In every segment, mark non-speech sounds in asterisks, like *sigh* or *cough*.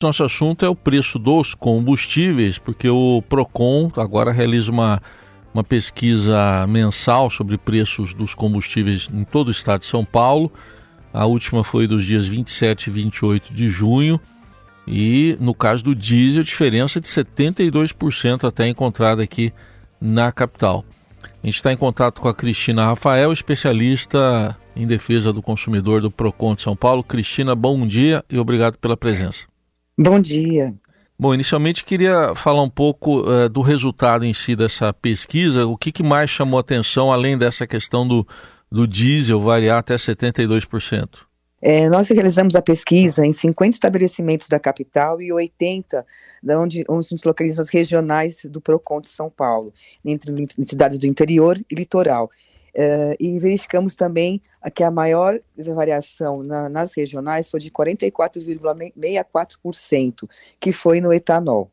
Nosso assunto é o preço dos combustíveis, porque o Procon agora realiza uma, uma pesquisa mensal sobre preços dos combustíveis em todo o estado de São Paulo. A última foi dos dias 27 e 28 de junho. E no caso do diesel, diferença de 72% até encontrada aqui na capital. A gente está em contato com a Cristina Rafael, especialista em defesa do consumidor do Procon de São Paulo. Cristina, bom dia e obrigado pela presença. Bom dia. Bom, inicialmente queria falar um pouco uh, do resultado em si dessa pesquisa. O que, que mais chamou atenção, além dessa questão do, do diesel variar até 72%? É, nós realizamos a pesquisa em 50 estabelecimentos da capital e 80 onde, onde se localizam as regionais do PROCON de São Paulo, entre cidades do interior e litoral. Uh, e verificamos também que a maior variação na, nas regionais foi de 44,64%, que foi no etanol.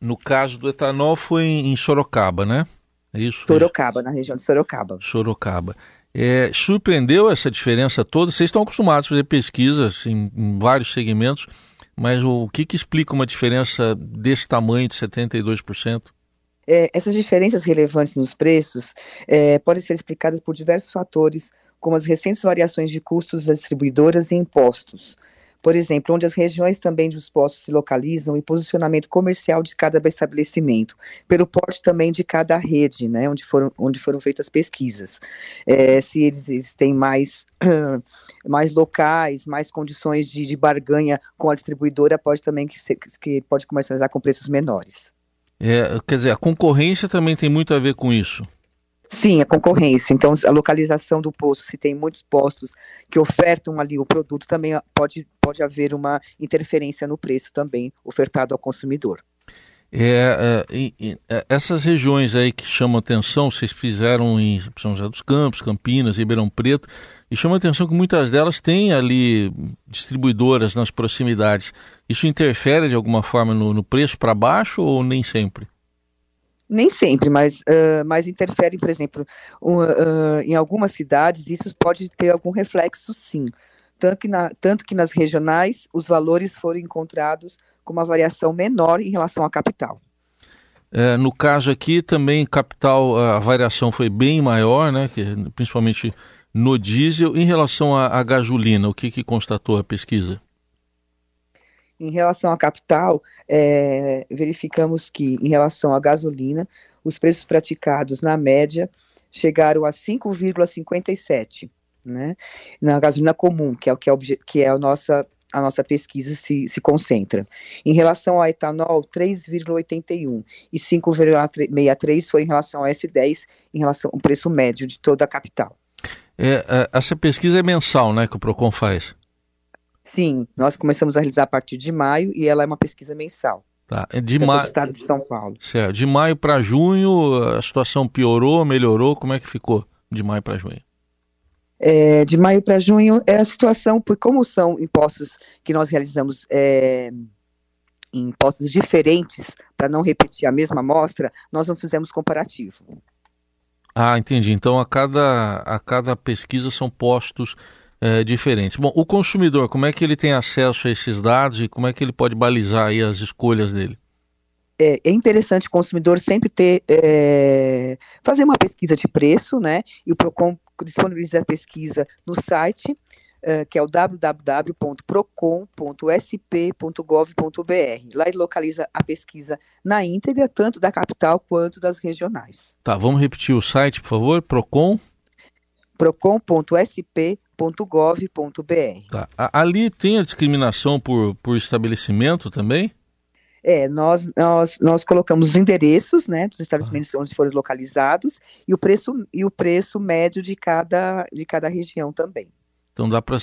No caso do etanol foi em Sorocaba, né? É isso? Sorocaba, na região de Sorocaba. Sorocaba. É, surpreendeu essa diferença toda? Vocês estão acostumados a fazer pesquisas em, em vários segmentos, mas o, o que, que explica uma diferença desse tamanho de 72%? É, essas diferenças relevantes nos preços é, podem ser explicadas por diversos fatores, como as recentes variações de custos das distribuidoras e impostos. Por exemplo, onde as regiões também dos postos se localizam e posicionamento comercial de cada estabelecimento, pelo porte também de cada rede, né, onde foram, onde foram feitas pesquisas. É, se eles, eles, têm mais, *clears throat* mais locais, mais condições de, de barganha com a distribuidora, pode também que, que pode comercializar com preços menores. É, quer dizer, a concorrência também tem muito a ver com isso. Sim, a concorrência. Então, a localização do posto, se tem muitos postos que ofertam ali o produto, também pode, pode haver uma interferência no preço também ofertado ao consumidor. É, é, é, essas regiões aí que chamam atenção, vocês fizeram em São José dos Campos, Campinas, Ribeirão Preto, e chama atenção que muitas delas têm ali distribuidoras nas proximidades. Isso interfere de alguma forma no, no preço para baixo ou nem sempre? Nem sempre, mas, uh, mas interfere, por exemplo, uh, em algumas cidades, isso pode ter algum reflexo, sim. Tanto que, na, tanto que nas regionais, os valores foram encontrados com uma variação menor em relação à capital. É, no caso aqui, também capital, a variação foi bem maior, né, que, principalmente no diesel. Em relação à, à gasolina, o que, que constatou a pesquisa? Em relação à capital, é, verificamos que, em relação à gasolina, os preços praticados, na média, chegaram a 5,57, né? Na gasolina comum, que é o que é, que é a nossa a nossa pesquisa se, se concentra. Em relação ao etanol, 3,81 e 5,63 foi em relação ao S10, em relação ao preço médio de toda a capital. É, é, essa pesquisa é mensal, né, que o Procon faz? Sim, nós começamos a realizar a partir de maio e ela é uma pesquisa mensal. Tá. De maio. Estado de São Paulo. Certo. De maio para junho, a situação piorou, melhorou? Como é que ficou de maio para junho? É, de maio para junho é a situação, porque como são impostos que nós realizamos é, impostos diferentes, para não repetir a mesma amostra, nós não fizemos comparativo. Ah, entendi. Então a cada, a cada pesquisa são postos é, diferentes. Bom, o consumidor, como é que ele tem acesso a esses dados e como é que ele pode balizar aí as escolhas dele? É, é interessante o consumidor sempre ter é, fazer uma pesquisa de preço, né? E o Procon disponibiliza a pesquisa no site, uh, que é o www.procon.sp.gov.br. Lá ele localiza a pesquisa na íntegra, tanto da capital quanto das regionais. Tá, vamos repetir o site, por favor, Procon procon.sp.gov.br. Tá. Ali tem a discriminação por, por estabelecimento também? É, nós, nós, nós colocamos os endereços né, dos estabelecimentos ah. onde foram localizados e o preço, e o preço médio de cada, de cada região também. Então dá para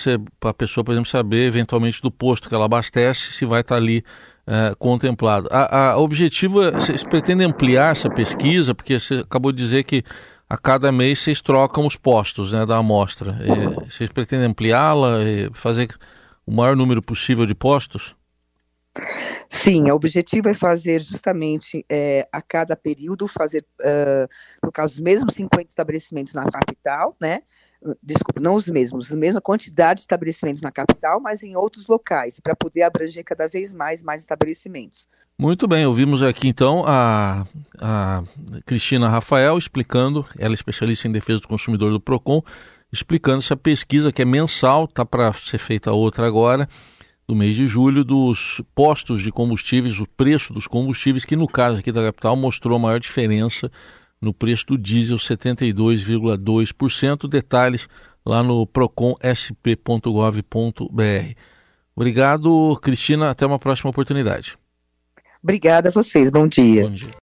a pessoa, por exemplo, saber eventualmente do posto que ela abastece se vai estar tá ali é, contemplado. A, a objetivo, é, vocês pretendem ampliar essa pesquisa, porque você acabou de dizer que a cada mês vocês trocam os postos né, da amostra. E vocês pretendem ampliá-la e fazer o maior número possível de postos? Sim, o objetivo é fazer justamente é, a cada período, fazer, uh, no caso, os mesmos 50 estabelecimentos na capital, né? Desculpa, não os mesmos, a mesma quantidade de estabelecimentos na capital, mas em outros locais, para poder abranger cada vez mais mais estabelecimentos. Muito bem, ouvimos aqui então a, a Cristina Rafael explicando, ela é especialista em defesa do consumidor do PROCON, explicando essa pesquisa que é mensal, está para ser feita outra agora, do mês de julho, dos postos de combustíveis, o preço dos combustíveis, que no caso aqui da capital mostrou a maior diferença no preço do diesel, 72,2%. Detalhes lá no proconsp.gov.br. Obrigado, Cristina. Até uma próxima oportunidade. Obrigada a vocês. Bom dia. Bom dia.